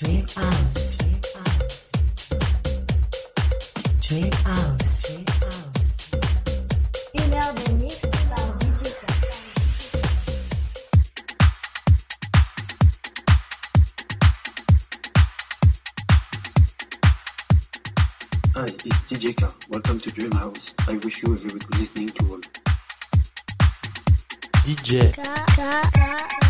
Dream House. Dream House. Une heure de mix par DJ Hi, it's DJ K. Welcome to Dream House. I wish you a very good listening to all. DJ Thank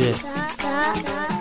DJ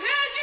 Yeah.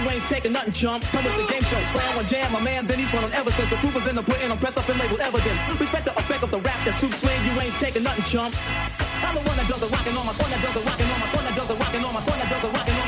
you ain't taking nothing, chump. Come with the game show, slam on jam, my man, then he's one on ever since. The proof is in the pudding, I'm pressed up and labeled evidence. Respect the effect of the rap that suits Swing, you ain't taking nothing, chump. I'm the one that does the rocking, on my son that does the rocking, on my son that does the rocking, on my son that does the rocking.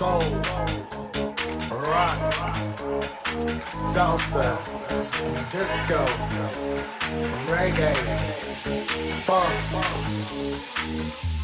Soul, rock, salsa, disco, reggae, funk.